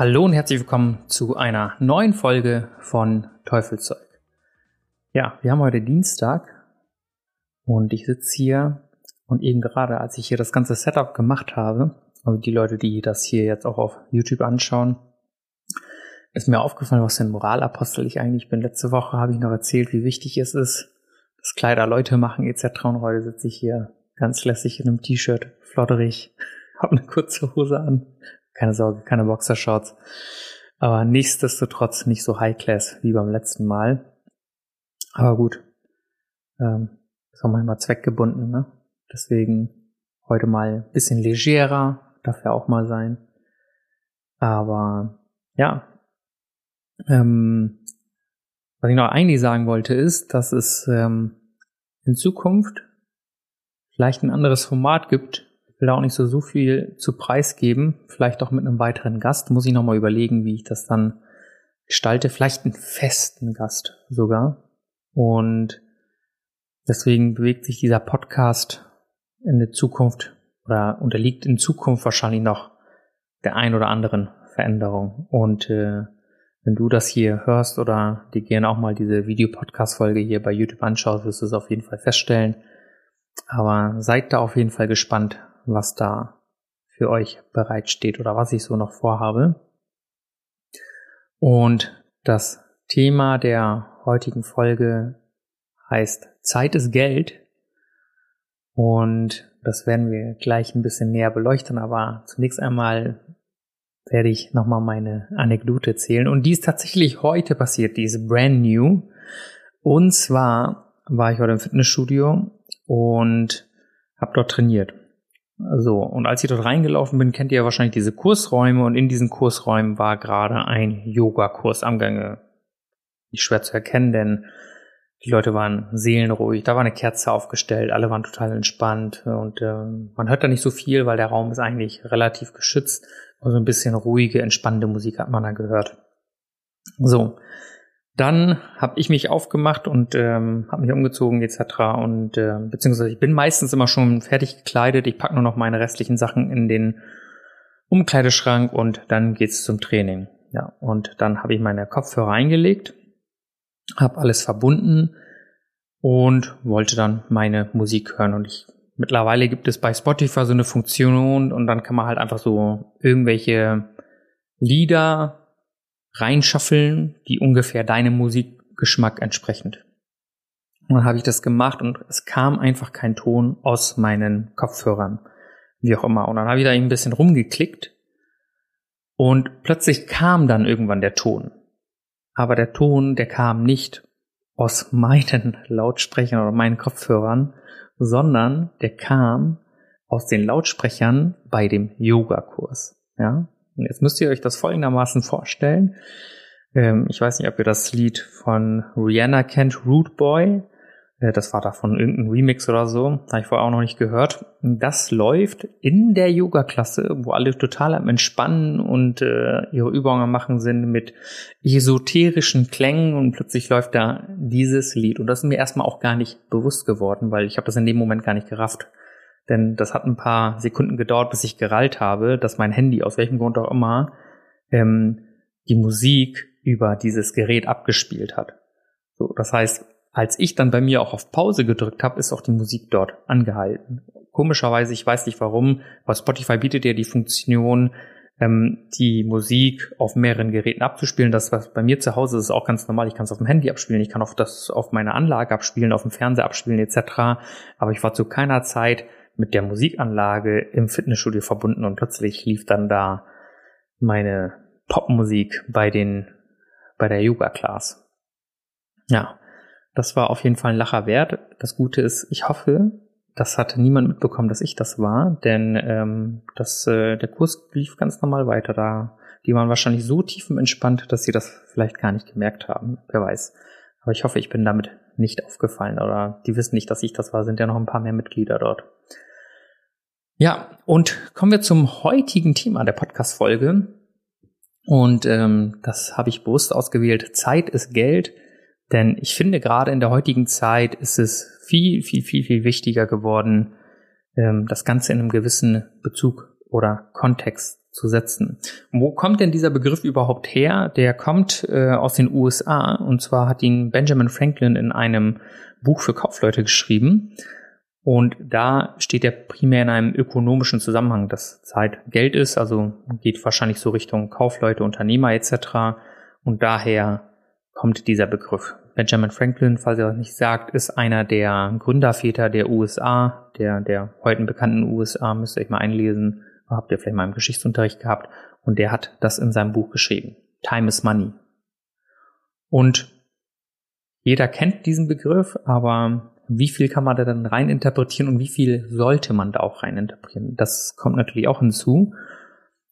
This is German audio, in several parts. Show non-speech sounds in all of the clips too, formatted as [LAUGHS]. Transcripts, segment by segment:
Hallo und herzlich willkommen zu einer neuen Folge von Teufelzeug. Ja, wir haben heute Dienstag und ich sitze hier und eben gerade, als ich hier das ganze Setup gemacht habe, also die Leute, die das hier jetzt auch auf YouTube anschauen, ist mir aufgefallen, was für ein Moralapostel ich eigentlich bin. Letzte Woche habe ich noch erzählt, wie wichtig es ist, dass Kleider Leute machen etc. Und heute sitze ich hier ganz lässig in einem T-Shirt, flotterig, habe eine kurze Hose an, keine Sorge, keine Boxershorts. Aber nichtsdestotrotz nicht so high class wie beim letzten Mal. Aber gut. Ähm, ist auch manchmal zweckgebunden, ne? Deswegen heute mal ein bisschen legerer, darf ja auch mal sein. Aber ja. Ähm, was ich noch eigentlich sagen wollte, ist, dass es ähm, in Zukunft vielleicht ein anderes Format gibt, will da auch nicht so, so viel zu preisgeben. Vielleicht auch mit einem weiteren Gast. Muss ich nochmal überlegen, wie ich das dann gestalte. Vielleicht einen festen Gast sogar. Und deswegen bewegt sich dieser Podcast in der Zukunft oder unterliegt in Zukunft wahrscheinlich noch der ein oder anderen Veränderung. Und äh, wenn du das hier hörst oder dir gerne auch mal diese Videopodcast-Folge hier bei YouTube anschaust, wirst du es auf jeden Fall feststellen. Aber seid da auf jeden Fall gespannt, was da für euch bereitsteht oder was ich so noch vorhabe. Und das Thema der heutigen Folge heißt Zeit ist Geld. Und das werden wir gleich ein bisschen näher beleuchten, aber zunächst einmal werde ich nochmal meine Anekdote erzählen. Und die ist tatsächlich heute passiert, die ist brand new. Und zwar war ich heute im Fitnessstudio und habe dort trainiert. So, und als ich dort reingelaufen bin, kennt ihr ja wahrscheinlich diese Kursräume und in diesen Kursräumen war gerade ein Yoga-Kurs am Gange. Nicht schwer zu erkennen, denn die Leute waren seelenruhig, da war eine Kerze aufgestellt, alle waren total entspannt und äh, man hört da nicht so viel, weil der Raum ist eigentlich relativ geschützt. Also ein bisschen ruhige, entspannende Musik hat man da gehört. So, dann habe ich mich aufgemacht und ähm, habe mich umgezogen etc. Und äh, beziehungsweise ich bin meistens immer schon fertig gekleidet. Ich packe nur noch meine restlichen Sachen in den Umkleideschrank und dann geht's zum Training. Ja, und dann habe ich meine Kopfhörer eingelegt, habe alles verbunden und wollte dann meine Musik hören. Und ich mittlerweile gibt es bei Spotify so eine Funktion und dann kann man halt einfach so irgendwelche Lieder reinschaffeln, die ungefähr deinem Musikgeschmack entsprechend. Und dann habe ich das gemacht und es kam einfach kein Ton aus meinen Kopfhörern, wie auch immer. Und dann habe ich da ein bisschen rumgeklickt und plötzlich kam dann irgendwann der Ton. Aber der Ton, der kam nicht aus meinen [LAUGHS] Lautsprechern oder meinen Kopfhörern, sondern der kam aus den Lautsprechern bei dem Yogakurs. Ja, und jetzt müsst ihr euch das folgendermaßen vorstellen. Ähm, ich weiß nicht, ob ihr das Lied von Rihanna kennt, Root Boy. Äh, das war davon irgendein Remix oder so. Habe ich vorher auch noch nicht gehört. Das läuft in der Yoga-Klasse, wo alle total am Entspannen und äh, ihre Übungen machen sind mit esoterischen Klängen und plötzlich läuft da dieses Lied. Und das ist mir erstmal auch gar nicht bewusst geworden, weil ich habe das in dem Moment gar nicht gerafft. Denn das hat ein paar Sekunden gedauert, bis ich gerallt habe, dass mein Handy, aus welchem Grund auch immer, ähm, die Musik über dieses Gerät abgespielt hat. So, das heißt, als ich dann bei mir auch auf Pause gedrückt habe, ist auch die Musik dort angehalten. Komischerweise, ich weiß nicht warum, aber Spotify bietet ja die Funktion, ähm, die Musik auf mehreren Geräten abzuspielen. Das was bei mir zu Hause ist auch ganz normal. Ich kann es auf dem Handy abspielen, ich kann auf das auf meiner Anlage abspielen, auf dem Fernseher abspielen etc. Aber ich war zu keiner Zeit mit der Musikanlage im Fitnessstudio verbunden und plötzlich lief dann da meine Popmusik bei den, bei der Yoga-Class. Ja, das war auf jeden Fall ein Lacher wert. Das Gute ist, ich hoffe, das hatte niemand mitbekommen, dass ich das war, denn ähm, das, äh, der Kurs lief ganz normal weiter. Da die waren wahrscheinlich so tiefenentspannt, dass sie das vielleicht gar nicht gemerkt haben. Wer weiß. Aber ich hoffe, ich bin damit nicht aufgefallen oder die wissen nicht, dass ich das war, sind ja noch ein paar mehr Mitglieder dort. Ja, und kommen wir zum heutigen Thema der Podcast-Folge. Und ähm, das habe ich bewusst ausgewählt. Zeit ist Geld. Denn ich finde, gerade in der heutigen Zeit ist es viel, viel, viel, viel wichtiger geworden, ähm, das Ganze in einem gewissen Bezug oder Kontext zu setzen. wo kommt denn dieser Begriff überhaupt her? Der kommt äh, aus den USA und zwar hat ihn Benjamin Franklin in einem Buch für Kaufleute geschrieben. Und da steht er primär in einem ökonomischen Zusammenhang, dass Zeit Geld ist, also geht wahrscheinlich so Richtung Kaufleute, Unternehmer etc. Und daher kommt dieser Begriff. Benjamin Franklin, falls er das nicht sagt, ist einer der Gründerväter der USA, der, der heute bekannten USA, müsst ihr euch mal einlesen habt ihr vielleicht mal im Geschichtsunterricht gehabt, und der hat das in seinem Buch geschrieben. Time is Money. Und jeder kennt diesen Begriff, aber wie viel kann man da dann reininterpretieren und wie viel sollte man da auch reininterpretieren? Das kommt natürlich auch hinzu.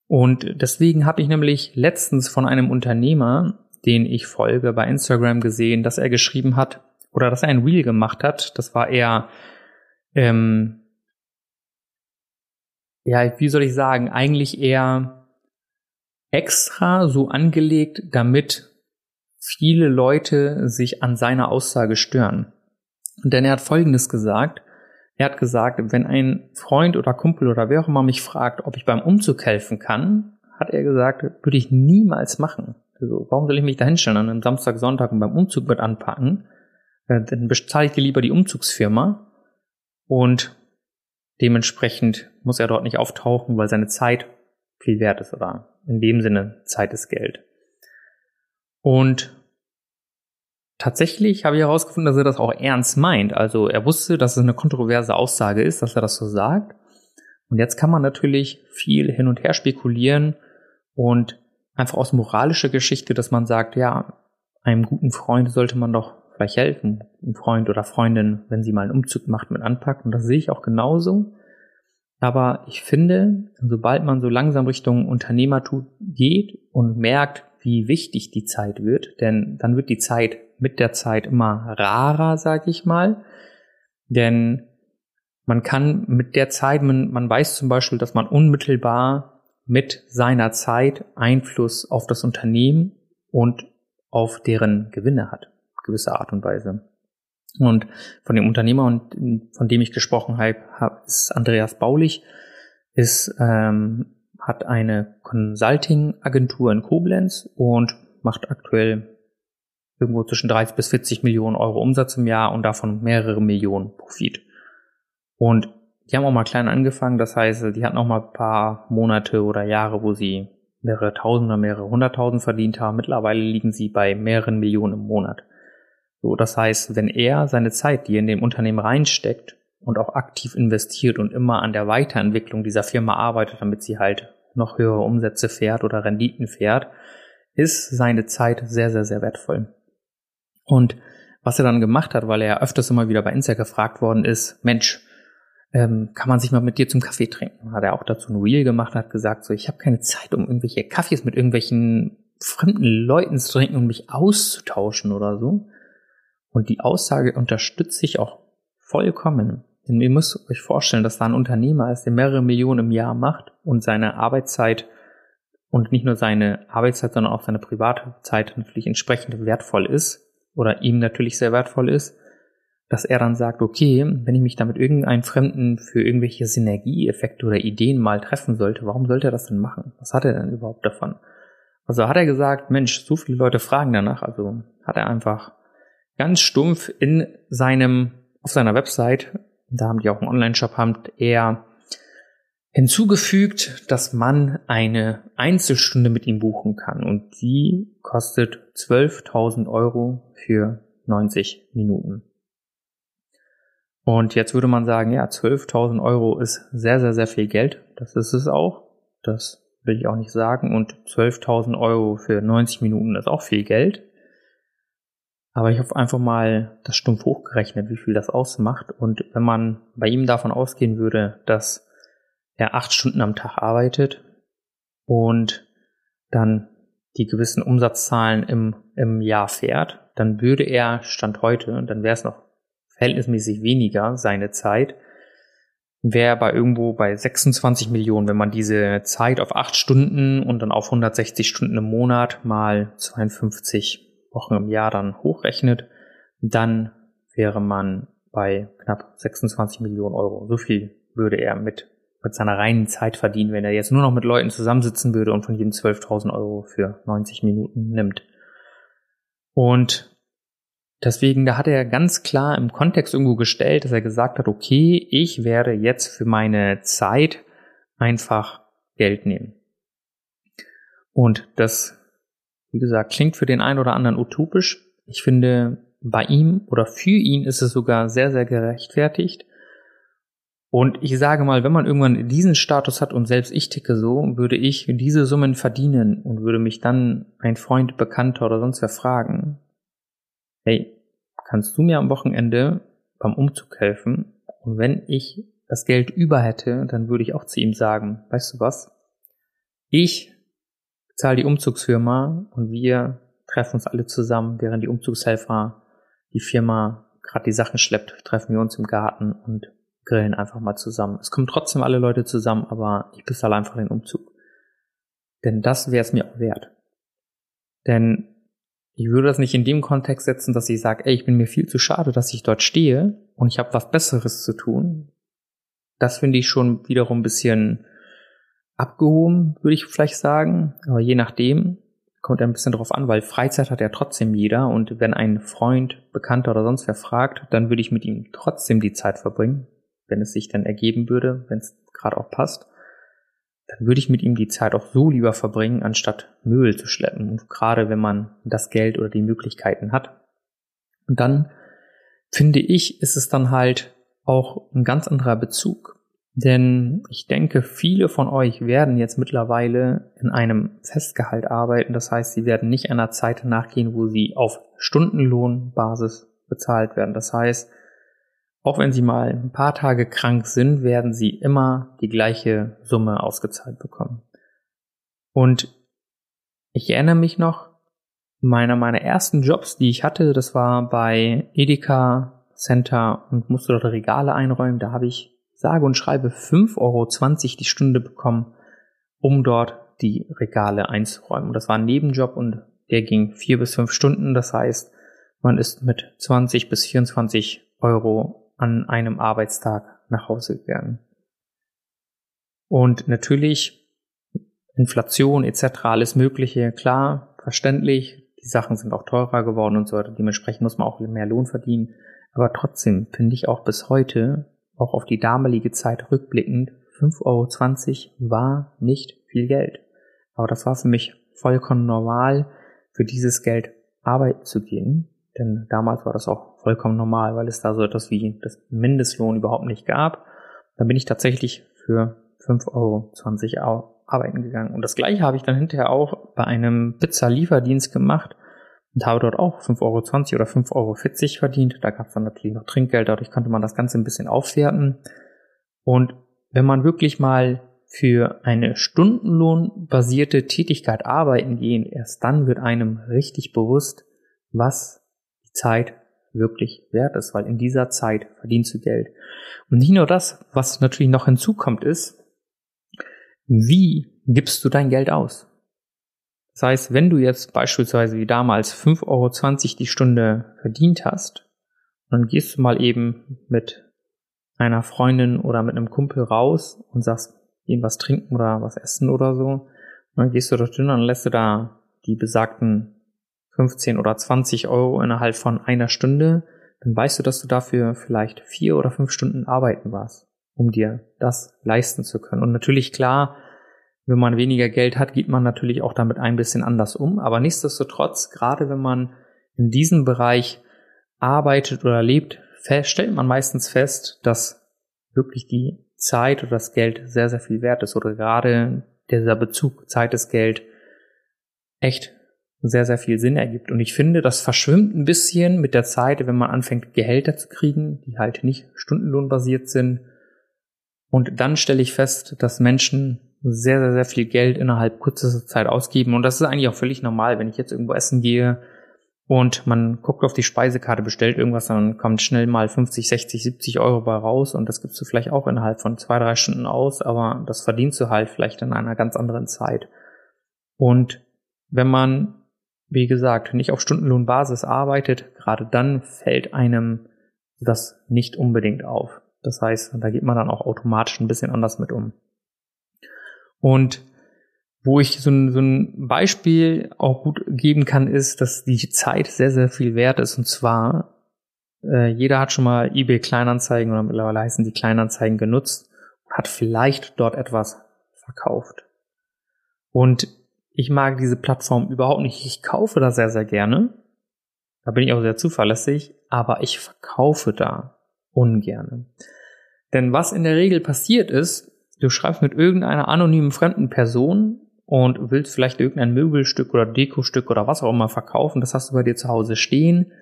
Und deswegen habe ich nämlich letztens von einem Unternehmer, den ich folge, bei Instagram gesehen, dass er geschrieben hat oder dass er ein Reel gemacht hat. Das war eher ähm, ja, wie soll ich sagen, eigentlich eher extra so angelegt, damit viele Leute sich an seiner Aussage stören. Denn er hat Folgendes gesagt. Er hat gesagt, wenn ein Freund oder Kumpel oder wer auch immer mich fragt, ob ich beim Umzug helfen kann, hat er gesagt, würde ich niemals machen. Also, warum soll ich mich da hinstellen an einem Samstag, Sonntag und beim Umzug mit anpacken? Äh, dann bezahle ich dir lieber die Umzugsfirma und Dementsprechend muss er dort nicht auftauchen, weil seine Zeit viel wert ist oder in dem Sinne Zeit ist Geld. Und tatsächlich habe ich herausgefunden, dass er das auch ernst meint. Also er wusste, dass es eine kontroverse Aussage ist, dass er das so sagt. Und jetzt kann man natürlich viel hin und her spekulieren und einfach aus moralischer Geschichte, dass man sagt, ja, einem guten Freund sollte man doch vielleicht helfen, ein Freund oder Freundin, wenn sie mal einen Umzug macht, mit anpackt. Und das sehe ich auch genauso. Aber ich finde, sobald man so langsam Richtung Unternehmertum geht und merkt, wie wichtig die Zeit wird, denn dann wird die Zeit mit der Zeit immer rarer, sag ich mal. Denn man kann mit der Zeit, man, man weiß zum Beispiel, dass man unmittelbar mit seiner Zeit Einfluss auf das Unternehmen und auf deren Gewinne hat gewisser Art und Weise. Und von dem Unternehmer, und von dem ich gesprochen habe, ist Andreas Baulich, ist, ähm, hat eine Consulting-Agentur in Koblenz und macht aktuell irgendwo zwischen 30 bis 40 Millionen Euro Umsatz im Jahr und davon mehrere Millionen Profit. Und die haben auch mal klein angefangen, das heißt, die hatten auch mal ein paar Monate oder Jahre, wo sie mehrere Tausend oder mehrere Hunderttausend verdient haben. Mittlerweile liegen sie bei mehreren Millionen im Monat. So, das heißt, wenn er seine Zeit, die er in dem Unternehmen reinsteckt und auch aktiv investiert und immer an der Weiterentwicklung dieser Firma arbeitet, damit sie halt noch höhere Umsätze fährt oder Renditen fährt, ist seine Zeit sehr, sehr, sehr wertvoll. Und was er dann gemacht hat, weil er öfters immer wieder bei Insta gefragt worden ist, Mensch, ähm, kann man sich mal mit dir zum Kaffee trinken? Hat er auch dazu ein Reel gemacht, hat gesagt, so, ich habe keine Zeit, um irgendwelche Kaffees mit irgendwelchen fremden Leuten zu trinken und mich auszutauschen oder so. Und die Aussage unterstütze ich auch vollkommen. Denn ihr müsst euch vorstellen, dass da ein Unternehmer ist, der mehrere Millionen im Jahr macht und seine Arbeitszeit und nicht nur seine Arbeitszeit, sondern auch seine private Zeit natürlich entsprechend wertvoll ist oder ihm natürlich sehr wertvoll ist, dass er dann sagt, okay, wenn ich mich da mit irgendeinem Fremden für irgendwelche Synergieeffekte oder Ideen mal treffen sollte, warum sollte er das denn machen? Was hat er denn überhaupt davon? Also hat er gesagt, Mensch, so viele Leute fragen danach, also hat er einfach ganz stumpf in seinem, auf seiner Website, da haben die auch einen Online-Shop, haben er hinzugefügt, dass man eine Einzelstunde mit ihm buchen kann und die kostet 12.000 Euro für 90 Minuten. Und jetzt würde man sagen, ja, 12.000 Euro ist sehr, sehr, sehr viel Geld. Das ist es auch. Das will ich auch nicht sagen. Und 12.000 Euro für 90 Minuten ist auch viel Geld. Aber ich habe einfach mal das stumpf hochgerechnet, wie viel das ausmacht. Und wenn man bei ihm davon ausgehen würde, dass er acht Stunden am Tag arbeitet und dann die gewissen Umsatzzahlen im, im Jahr fährt, dann würde er, Stand heute, dann wäre es noch verhältnismäßig weniger, seine Zeit, wäre bei irgendwo bei 26 Millionen, wenn man diese Zeit auf 8 Stunden und dann auf 160 Stunden im Monat mal 52 Wochen im Jahr dann hochrechnet, dann wäre man bei knapp 26 Millionen Euro. So viel würde er mit, mit seiner reinen Zeit verdienen, wenn er jetzt nur noch mit Leuten zusammensitzen würde und von jedem 12.000 Euro für 90 Minuten nimmt. Und deswegen, da hat er ganz klar im Kontext irgendwo gestellt, dass er gesagt hat, okay, ich werde jetzt für meine Zeit einfach Geld nehmen. Und das, wie gesagt, klingt für den einen oder anderen utopisch. Ich finde, bei ihm oder für ihn ist es sogar sehr, sehr gerechtfertigt. Und ich sage mal, wenn man irgendwann diesen Status hat und selbst ich ticke so, würde ich diese Summen verdienen und würde mich dann ein Freund, Bekannter oder sonst wer fragen, hey, kannst du mir am Wochenende beim Umzug helfen? Und wenn ich das Geld über hätte, dann würde ich auch zu ihm sagen, weißt du was? Ich bezahle die Umzugsfirma und wir treffen uns alle zusammen, während die Umzugshelfer die Firma gerade die Sachen schleppt, treffen wir uns im Garten und grillen einfach mal zusammen. Es kommen trotzdem alle Leute zusammen, aber ich bezahle einfach den Umzug. Denn das wäre es mir auch wert. Denn ich würde das nicht in dem Kontext setzen, dass ich sage, ey, ich bin mir viel zu schade, dass ich dort stehe und ich habe was Besseres zu tun. Das finde ich schon wiederum ein bisschen abgehoben, würde ich vielleicht sagen. Aber je nachdem, kommt ein bisschen darauf an, weil Freizeit hat ja trotzdem jeder und wenn ein Freund, Bekannter oder sonst wer fragt, dann würde ich mit ihm trotzdem die Zeit verbringen, wenn es sich dann ergeben würde, wenn es gerade auch passt, dann würde ich mit ihm die Zeit auch so lieber verbringen, anstatt Müll zu schleppen. Und gerade wenn man das Geld oder die Möglichkeiten hat. Und dann finde ich, ist es dann halt auch ein ganz anderer Bezug. Denn ich denke, viele von euch werden jetzt mittlerweile in einem Festgehalt arbeiten. Das heißt, sie werden nicht einer Zeit nachgehen, wo sie auf Stundenlohnbasis bezahlt werden. Das heißt, auch wenn sie mal ein paar Tage krank sind, werden sie immer die gleiche Summe ausgezahlt bekommen. Und ich erinnere mich noch, meiner meiner ersten Jobs, die ich hatte, das war bei Edeka Center und musste dort Regale einräumen. Da habe ich sage und schreibe 5,20 Euro die Stunde bekommen, um dort die Regale einzuräumen. Und das war ein Nebenjob und der ging vier bis fünf Stunden. Das heißt, man ist mit 20 bis 24 Euro an einem Arbeitstag nach Hause gegangen. Und natürlich Inflation etc., alles Mögliche, klar, verständlich. Die Sachen sind auch teurer geworden und so weiter. Dementsprechend muss man auch mehr Lohn verdienen. Aber trotzdem finde ich auch bis heute auch auf die damalige Zeit rückblickend, 5,20 Euro war nicht viel Geld. Aber das war für mich vollkommen normal, für dieses Geld arbeiten zu gehen. Denn damals war das auch vollkommen normal, weil es da so etwas wie das Mindestlohn überhaupt nicht gab. Dann bin ich tatsächlich für 5,20 Euro arbeiten gegangen. Und das gleiche habe ich dann hinterher auch bei einem Pizza-Lieferdienst gemacht und habe dort auch 5,20 Euro oder 5,40 Euro verdient. Da gab es dann natürlich noch Trinkgeld, dadurch konnte man das Ganze ein bisschen aufwerten. Und wenn man wirklich mal für eine stundenlohnbasierte Tätigkeit arbeiten gehen, erst dann wird einem richtig bewusst, was die Zeit wirklich wert ist, weil in dieser Zeit verdienst du Geld. Und nicht nur das, was natürlich noch hinzukommt, ist, wie gibst du dein Geld aus? Das heißt, wenn du jetzt beispielsweise wie damals 5,20 Euro die Stunde verdient hast, dann gehst du mal eben mit einer Freundin oder mit einem Kumpel raus und sagst, gehen was trinken oder was essen oder so. Dann gehst du dort hin und lässt du da die besagten 15 oder 20 Euro innerhalb von einer Stunde. Dann weißt du, dass du dafür vielleicht vier oder fünf Stunden arbeiten warst, um dir das leisten zu können. Und natürlich klar, wenn man weniger Geld hat, geht man natürlich auch damit ein bisschen anders um. Aber nichtsdestotrotz, gerade wenn man in diesem Bereich arbeitet oder lebt, stellt man meistens fest, dass wirklich die Zeit oder das Geld sehr, sehr viel wert ist. Oder gerade dieser Bezug Zeit ist Geld echt sehr, sehr viel Sinn ergibt. Und ich finde, das verschwimmt ein bisschen mit der Zeit, wenn man anfängt, Gehälter zu kriegen, die halt nicht stundenlohnbasiert sind. Und dann stelle ich fest, dass Menschen sehr, sehr, sehr viel Geld innerhalb kürzester Zeit ausgeben. Und das ist eigentlich auch völlig normal, wenn ich jetzt irgendwo essen gehe und man guckt auf die Speisekarte, bestellt irgendwas, dann kommt schnell mal 50, 60, 70 Euro bei raus und das gibst du vielleicht auch innerhalb von zwei, drei Stunden aus, aber das verdienst du halt vielleicht in einer ganz anderen Zeit. Und wenn man, wie gesagt, nicht auf Stundenlohnbasis arbeitet, gerade dann fällt einem das nicht unbedingt auf. Das heißt, da geht man dann auch automatisch ein bisschen anders mit um. Und wo ich so ein, so ein Beispiel auch gut geben kann, ist, dass die Zeit sehr, sehr viel wert ist. Und zwar, äh, jeder hat schon mal eBay Kleinanzeigen oder mittlerweile heißen die Kleinanzeigen genutzt und hat vielleicht dort etwas verkauft. Und ich mag diese Plattform überhaupt nicht. Ich kaufe da sehr, sehr gerne. Da bin ich auch sehr zuverlässig, aber ich verkaufe da ungerne. Denn was in der Regel passiert ist, du schreibst mit irgendeiner anonymen fremden Person und willst vielleicht irgendein Möbelstück oder Dekostück oder was auch immer verkaufen, das hast du bei dir zu Hause stehen,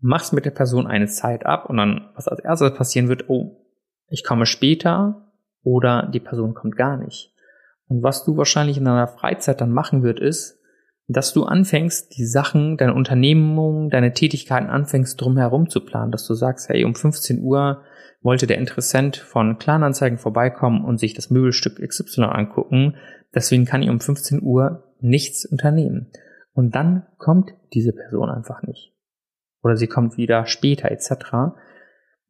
machst mit der Person eine Zeit ab und dann, was als erstes passieren wird, oh, ich komme später oder die Person kommt gar nicht. Und was du wahrscheinlich in deiner Freizeit dann machen wird, ist, dass du anfängst, die Sachen, deine Unternehmung, deine Tätigkeiten anfängst, drumherum zu planen, dass du sagst, hey, um 15 Uhr wollte der Interessent von Kleinanzeigen vorbeikommen und sich das Möbelstück XY angucken. Deswegen kann ich um 15 Uhr nichts unternehmen. Und dann kommt diese Person einfach nicht. Oder sie kommt wieder später etc.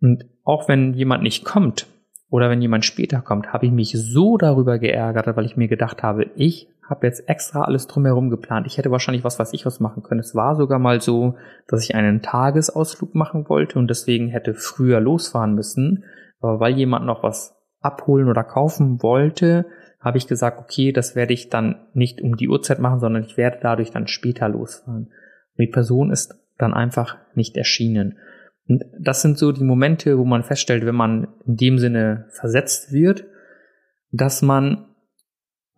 Und auch wenn jemand nicht kommt oder wenn jemand später kommt, habe ich mich so darüber geärgert, weil ich mir gedacht habe, ich habe jetzt extra alles drumherum geplant. Ich hätte wahrscheinlich was weiß ich was machen können. Es war sogar mal so, dass ich einen Tagesausflug machen wollte und deswegen hätte früher losfahren müssen. Aber weil jemand noch was abholen oder kaufen wollte, habe ich gesagt, okay, das werde ich dann nicht um die Uhrzeit machen, sondern ich werde dadurch dann später losfahren. Und die Person ist dann einfach nicht erschienen. Und das sind so die Momente, wo man feststellt, wenn man in dem Sinne versetzt wird, dass man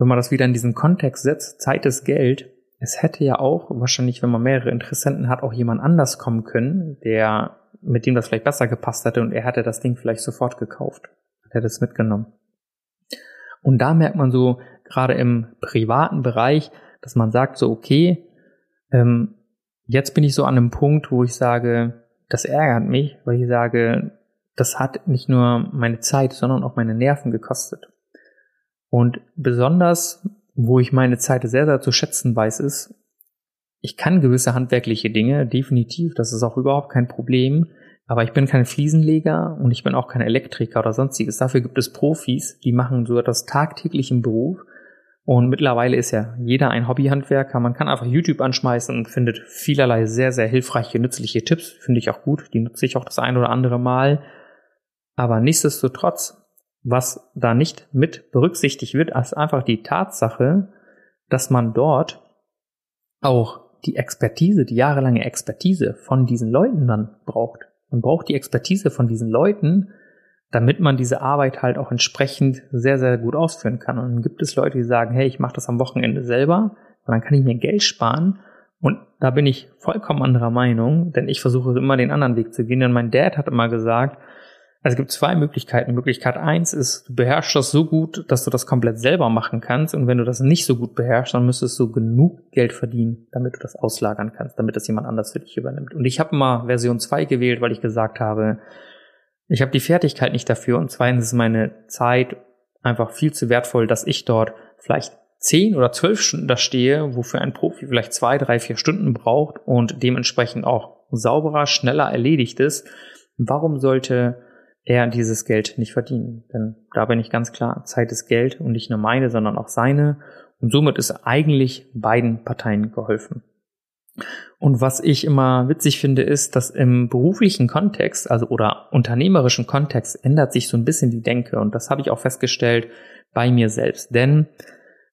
wenn man das wieder in diesen Kontext setzt, Zeit ist Geld, es hätte ja auch wahrscheinlich, wenn man mehrere Interessenten hat, auch jemand anders kommen können, der mit dem das vielleicht besser gepasst hätte und er hätte das Ding vielleicht sofort gekauft, hätte es mitgenommen. Und da merkt man so gerade im privaten Bereich, dass man sagt so, okay, ähm, jetzt bin ich so an einem Punkt, wo ich sage, das ärgert mich, weil ich sage, das hat nicht nur meine Zeit, sondern auch meine Nerven gekostet. Und besonders, wo ich meine Zeit sehr, sehr zu schätzen weiß, ist, ich kann gewisse handwerkliche Dinge, definitiv, das ist auch überhaupt kein Problem, aber ich bin kein Fliesenleger und ich bin auch kein Elektriker oder sonstiges. Dafür gibt es Profis, die machen so etwas tagtäglich im Beruf. Und mittlerweile ist ja jeder ein Hobbyhandwerker. Man kann einfach YouTube anschmeißen und findet vielerlei sehr, sehr hilfreiche, nützliche Tipps. Finde ich auch gut. Die nutze ich auch das ein oder andere Mal. Aber nichtsdestotrotz was da nicht mit berücksichtigt wird, ist einfach die Tatsache, dass man dort auch die Expertise, die jahrelange Expertise von diesen Leuten dann braucht. Man braucht die Expertise von diesen Leuten, damit man diese Arbeit halt auch entsprechend sehr, sehr gut ausführen kann. Und dann gibt es Leute, die sagen, hey, ich mache das am Wochenende selber, und dann kann ich mir Geld sparen. Und da bin ich vollkommen anderer Meinung, denn ich versuche immer den anderen Weg zu gehen. Denn mein Dad hat immer gesagt, also es gibt zwei Möglichkeiten. Möglichkeit eins ist, du beherrschst das so gut, dass du das komplett selber machen kannst. Und wenn du das nicht so gut beherrschst, dann müsstest du genug Geld verdienen, damit du das auslagern kannst, damit das jemand anders für dich übernimmt. Und ich habe mal Version 2 gewählt, weil ich gesagt habe, ich habe die Fertigkeit nicht dafür. Und zweitens ist meine Zeit einfach viel zu wertvoll, dass ich dort vielleicht zehn oder zwölf Stunden da stehe, wofür ein Profi vielleicht zwei, drei, vier Stunden braucht und dementsprechend auch sauberer, schneller erledigt ist. Warum sollte er dieses Geld nicht verdienen. Denn da bin ich ganz klar, Zeit ist Geld und nicht nur meine, sondern auch seine. Und somit ist eigentlich beiden Parteien geholfen. Und was ich immer witzig finde, ist, dass im beruflichen Kontext, also oder unternehmerischen Kontext, ändert sich so ein bisschen die Denke. Und das habe ich auch festgestellt bei mir selbst. Denn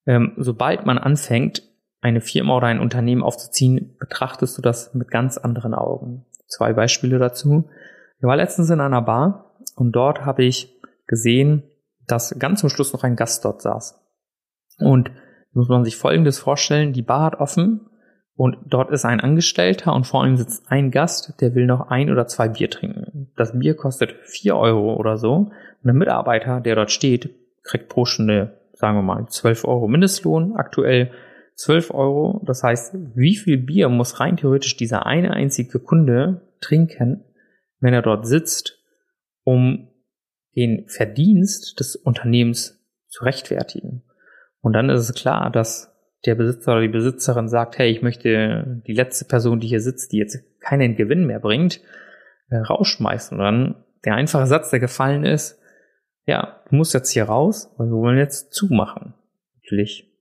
ähm, sobald man anfängt, eine Firma oder ein Unternehmen aufzuziehen, betrachtest du das mit ganz anderen Augen. Zwei Beispiele dazu. Ich war letztens in einer Bar und dort habe ich gesehen, dass ganz zum Schluss noch ein Gast dort saß. Und muss man sich Folgendes vorstellen, die Bar hat offen und dort ist ein Angestellter und vor ihm sitzt ein Gast, der will noch ein oder zwei Bier trinken. Das Bier kostet vier Euro oder so und der Mitarbeiter, der dort steht, kriegt pro Stunde sagen wir mal, 12 Euro Mindestlohn, aktuell 12 Euro. Das heißt, wie viel Bier muss rein theoretisch dieser eine einzige Kunde trinken, wenn er dort sitzt, um den Verdienst des Unternehmens zu rechtfertigen? Und dann ist es klar, dass der Besitzer oder die Besitzerin sagt, hey, ich möchte die letzte Person, die hier sitzt, die jetzt keinen Gewinn mehr bringt, äh, rausschmeißen. Und dann der einfache Satz, der gefallen ist, ja, du musst jetzt hier raus, weil wir wollen jetzt zumachen. Natürlich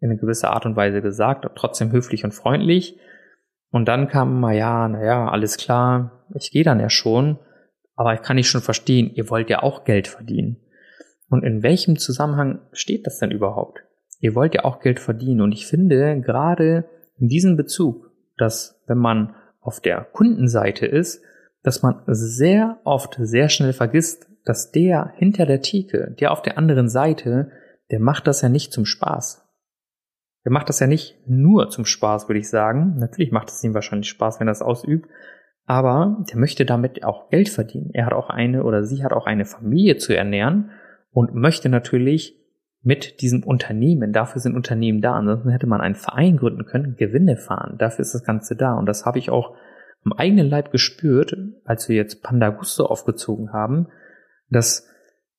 in eine gewisse Art und Weise gesagt, aber trotzdem höflich und freundlich. Und dann kam mal, ja, naja, alles klar, ich gehe dann ja schon, aber ich kann nicht schon verstehen, ihr wollt ja auch Geld verdienen. Und in welchem Zusammenhang steht das denn überhaupt? Ihr wollt ja auch Geld verdienen. Und ich finde gerade in diesem Bezug, dass wenn man auf der Kundenseite ist, dass man sehr oft sehr schnell vergisst, dass der hinter der Theke, der auf der anderen Seite, der macht das ja nicht zum Spaß. Der macht das ja nicht nur zum Spaß, würde ich sagen. Natürlich macht es ihm wahrscheinlich Spaß, wenn er es ausübt. Aber der möchte damit auch Geld verdienen. Er hat auch eine oder sie hat auch eine Familie zu ernähren und möchte natürlich mit diesem Unternehmen, dafür sind Unternehmen da, ansonsten hätte man einen Verein gründen können, Gewinne fahren, dafür ist das Ganze da. Und das habe ich auch am eigenen Leib gespürt, als wir jetzt Panda Gusto aufgezogen haben, dass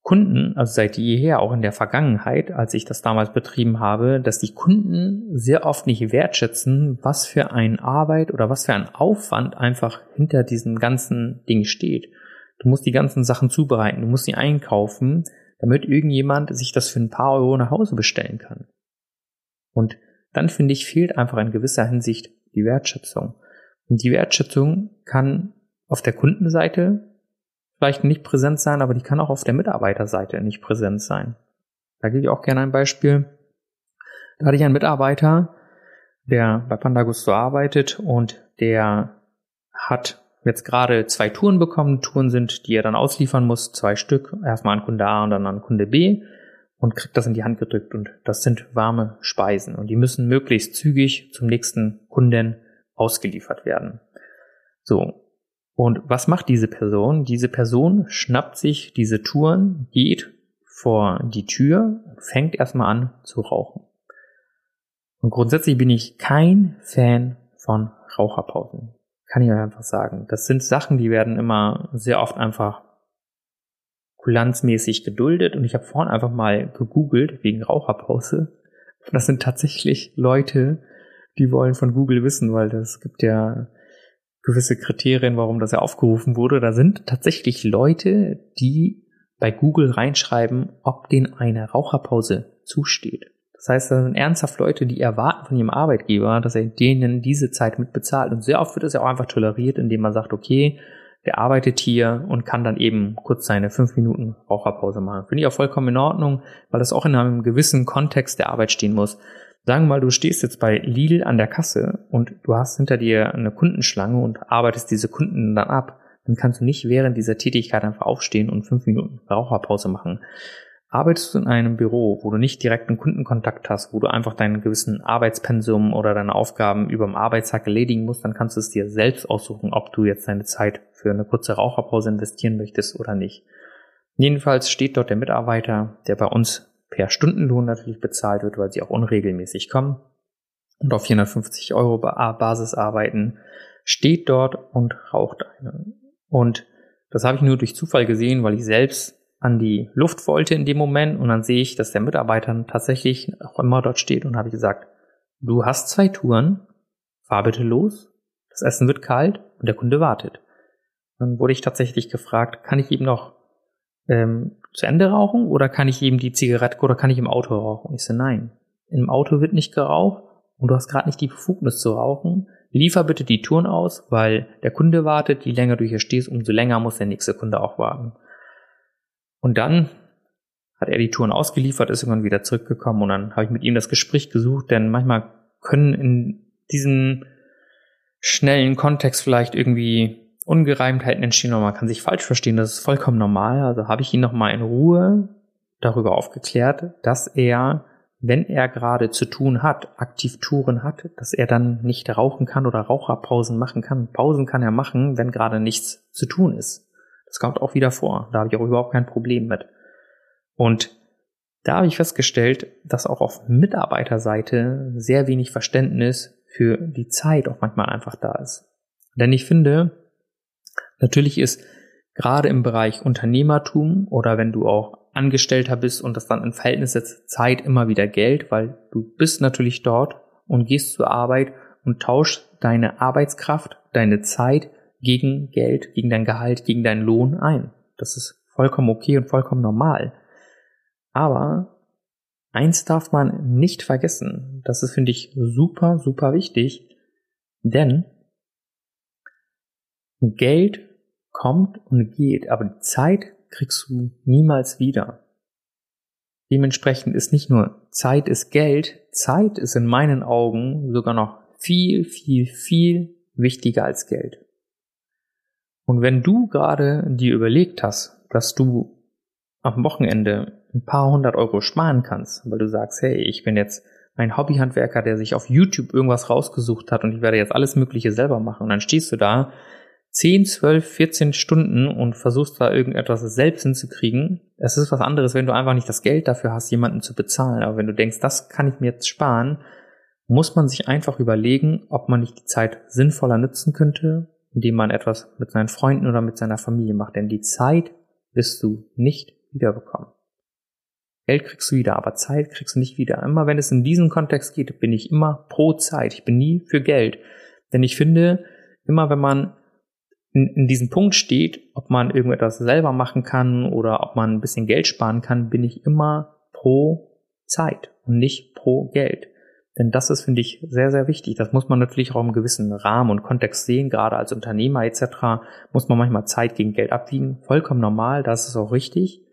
Kunden, also seit jeher, auch in der Vergangenheit, als ich das damals betrieben habe, dass die Kunden sehr oft nicht wertschätzen, was für ein Arbeit oder was für ein Aufwand einfach hinter diesem ganzen Ding steht. Du musst die ganzen Sachen zubereiten, du musst sie einkaufen, damit irgendjemand sich das für ein paar Euro nach Hause bestellen kann. Und dann finde ich, fehlt einfach in gewisser Hinsicht die Wertschätzung. Und die Wertschätzung kann auf der Kundenseite vielleicht nicht präsent sein, aber die kann auch auf der Mitarbeiterseite nicht präsent sein. Da gebe ich auch gerne ein Beispiel. Da hatte ich einen Mitarbeiter, der bei Pandagusto arbeitet und der hat jetzt gerade zwei Touren bekommen. Touren sind, die er dann ausliefern muss, zwei Stück. Erstmal an Kunde A und dann an Kunde B und kriegt das in die Hand gedrückt und das sind warme Speisen und die müssen möglichst zügig zum nächsten Kunden ausgeliefert werden. So. Und was macht diese Person? Diese Person schnappt sich diese Touren, geht vor die Tür und fängt erstmal an zu rauchen. Und grundsätzlich bin ich kein Fan von Raucherpausen. Kann ich euch einfach sagen. Das sind Sachen, die werden immer sehr oft einfach kulanzmäßig geduldet. Und ich habe vorhin einfach mal gegoogelt wegen Raucherpause. Und das sind tatsächlich Leute, die wollen von Google wissen, weil das gibt ja gewisse Kriterien, warum das ja aufgerufen wurde. Da sind tatsächlich Leute, die bei Google reinschreiben, ob denen eine Raucherpause zusteht. Das heißt, da sind ernsthaft Leute, die erwarten von ihrem Arbeitgeber, dass er denen diese Zeit mit bezahlt. Und sehr oft wird das ja auch einfach toleriert, indem man sagt, okay, der arbeitet hier und kann dann eben kurz seine fünf Minuten Raucherpause machen. Finde ich auch vollkommen in Ordnung, weil das auch in einem gewissen Kontext der Arbeit stehen muss. Sagen wir mal, du stehst jetzt bei Lidl an der Kasse und du hast hinter dir eine Kundenschlange und arbeitest diese Kunden dann ab. Dann kannst du nicht während dieser Tätigkeit einfach aufstehen und fünf Minuten Raucherpause machen. Arbeitest du in einem Büro, wo du nicht direkten Kundenkontakt hast, wo du einfach deinen gewissen Arbeitspensum oder deine Aufgaben über dem Arbeitstag erledigen musst, dann kannst du es dir selbst aussuchen, ob du jetzt deine Zeit für eine kurze Raucherpause investieren möchtest oder nicht. Jedenfalls steht dort der Mitarbeiter, der bei uns per Stundenlohn natürlich bezahlt wird, weil sie auch unregelmäßig kommen und auf 450 Euro Basis arbeiten, steht dort und raucht eine. Und das habe ich nur durch Zufall gesehen, weil ich selbst an die Luft wollte in dem Moment und dann sehe ich, dass der Mitarbeiter tatsächlich auch immer dort steht und habe gesagt, du hast zwei Touren, fahr bitte los, das Essen wird kalt und der Kunde wartet. Dann wurde ich tatsächlich gefragt, kann ich ihm noch ähm, zu Ende rauchen oder kann ich eben die Zigarette oder kann ich im Auto rauchen? Ich so, nein. Im Auto wird nicht geraucht und du hast gerade nicht die Befugnis zu rauchen. Liefer bitte die Touren aus, weil der Kunde wartet. Je länger du hier stehst, umso länger muss der nächste Kunde auch warten. Und dann hat er die Touren ausgeliefert, ist irgendwann wieder zurückgekommen und dann habe ich mit ihm das Gespräch gesucht, denn manchmal können in diesem schnellen Kontext vielleicht irgendwie Ungereimtheiten entstehen und man kann sich falsch verstehen, das ist vollkommen normal. Also habe ich ihn nochmal in Ruhe darüber aufgeklärt, dass er, wenn er gerade zu tun hat, aktiv Touren hat, dass er dann nicht rauchen kann oder Raucherpausen machen kann. Pausen kann er machen, wenn gerade nichts zu tun ist. Das kommt auch wieder vor. Da habe ich auch überhaupt kein Problem mit. Und da habe ich festgestellt, dass auch auf Mitarbeiterseite sehr wenig Verständnis für die Zeit auch manchmal einfach da ist. Denn ich finde, natürlich ist gerade im Bereich Unternehmertum oder wenn du auch Angestellter bist und das dann in Verhältnis setzt, Zeit immer wieder Geld, weil du bist natürlich dort und gehst zur Arbeit und tauschst deine Arbeitskraft, deine Zeit gegen Geld, gegen dein Gehalt, gegen deinen Lohn ein. Das ist vollkommen okay und vollkommen normal. Aber eins darf man nicht vergessen. Das ist, finde ich, super, super wichtig. Denn Geld kommt und geht, aber die Zeit kriegst du niemals wieder. Dementsprechend ist nicht nur Zeit ist Geld, Zeit ist in meinen Augen sogar noch viel, viel, viel wichtiger als Geld. Und wenn du gerade dir überlegt hast, dass du am Wochenende ein paar hundert Euro sparen kannst, weil du sagst, hey, ich bin jetzt ein Hobbyhandwerker, der sich auf YouTube irgendwas rausgesucht hat und ich werde jetzt alles Mögliche selber machen. Und dann stehst du da 10, 12, 14 Stunden und versuchst da irgendetwas selbst hinzukriegen. Es ist was anderes, wenn du einfach nicht das Geld dafür hast, jemanden zu bezahlen. Aber wenn du denkst, das kann ich mir jetzt sparen, muss man sich einfach überlegen, ob man nicht die Zeit sinnvoller nutzen könnte, indem man etwas mit seinen Freunden oder mit seiner Familie macht. Denn die Zeit wirst du nicht wiederbekommen. Geld kriegst du wieder, aber Zeit kriegst du nicht wieder. Immer wenn es in diesen Kontext geht, bin ich immer pro Zeit. Ich bin nie für Geld. Denn ich finde, immer wenn man in, in diesem Punkt steht, ob man irgendetwas selber machen kann oder ob man ein bisschen Geld sparen kann, bin ich immer pro Zeit und nicht pro Geld. Denn das ist, finde ich, sehr, sehr wichtig. Das muss man natürlich auch im gewissen Rahmen und Kontext sehen. Gerade als Unternehmer etc. muss man manchmal Zeit gegen Geld abwiegen. Vollkommen normal, das ist auch richtig.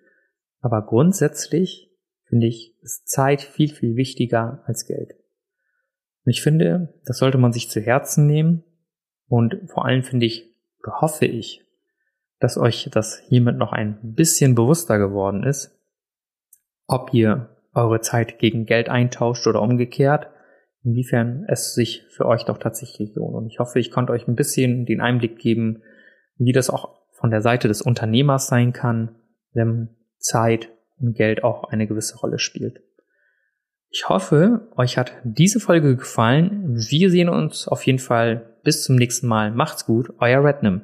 Aber grundsätzlich, finde ich, ist Zeit viel, viel wichtiger als Geld. Und ich finde, das sollte man sich zu Herzen nehmen. Und vor allem finde ich, hoffe ich, dass euch das hiermit noch ein bisschen bewusster geworden ist, ob ihr eure Zeit gegen Geld eintauscht oder umgekehrt, inwiefern es sich für euch doch tatsächlich lohnt. Und ich hoffe, ich konnte euch ein bisschen den Einblick geben, wie das auch von der Seite des Unternehmers sein kann, wenn Zeit und Geld auch eine gewisse Rolle spielt. Ich hoffe, euch hat diese Folge gefallen. Wir sehen uns auf jeden Fall bis zum nächsten Mal. Macht's gut, euer Rednam.